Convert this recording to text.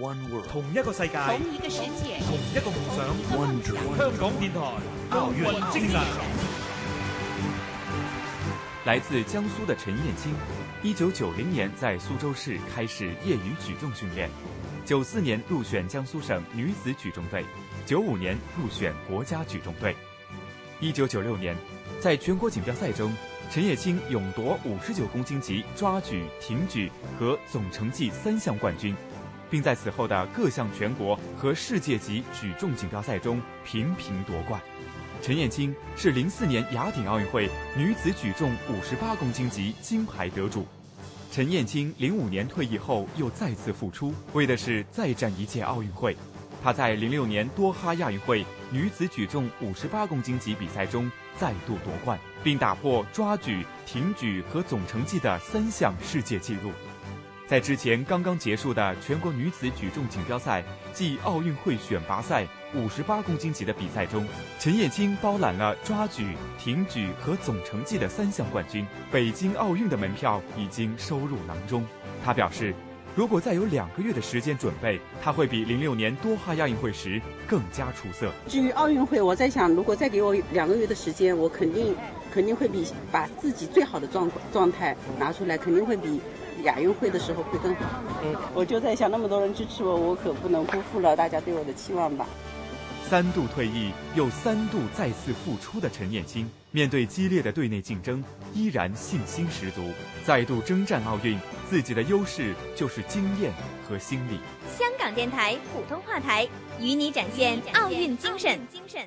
One world，同一个世界，同一个世界，同一个梦想。One dream，香港电台奥运精神。来自江苏的陈燕青，一九九零年在苏州市开始业余举重训练，九四年入选江苏省女子举重队，九五年入选国家举重队。一九九六年，在全国锦标赛中，陈叶青勇夺五十九公斤级抓举、挺举和总成绩三项冠军，并在此后的各项全国和世界级举重锦标赛中频频夺冠。陈燕青是零四年雅典奥运会女子举重五十八公斤级金牌得主。陈燕青零五年退役后又再次复出，为的是再战一届奥运会。她在零六年多哈亚运会女子举重五十八公斤级比赛中再度夺冠，并打破抓举、挺举和总成绩的三项世界纪录。在之前刚刚结束的全国女子举重锦标赛暨奥运会选拔赛五十八公斤级的比赛中，陈艳青包揽了抓举、挺举和总成绩的三项冠军，北京奥运的门票已经收入囊中。他表示，如果再有两个月的时间准备，他会比零六年多哈亚运会时更加出色。至于奥运会，我在想，如果再给我两个月的时间，我肯定肯定会比把自己最好的状状态拿出来，肯定会比亚运会的时候会更好。嗯，我就在想，那么多人支持我，我可不能辜负了大家对我的期望吧。三度退役又三度再次复出的陈燕青，面对激烈的队内竞争，依然信心十足，再度征战奥运。自己的优势就是经验和心理。香港电台普通话台与你展现奥运精神。精神。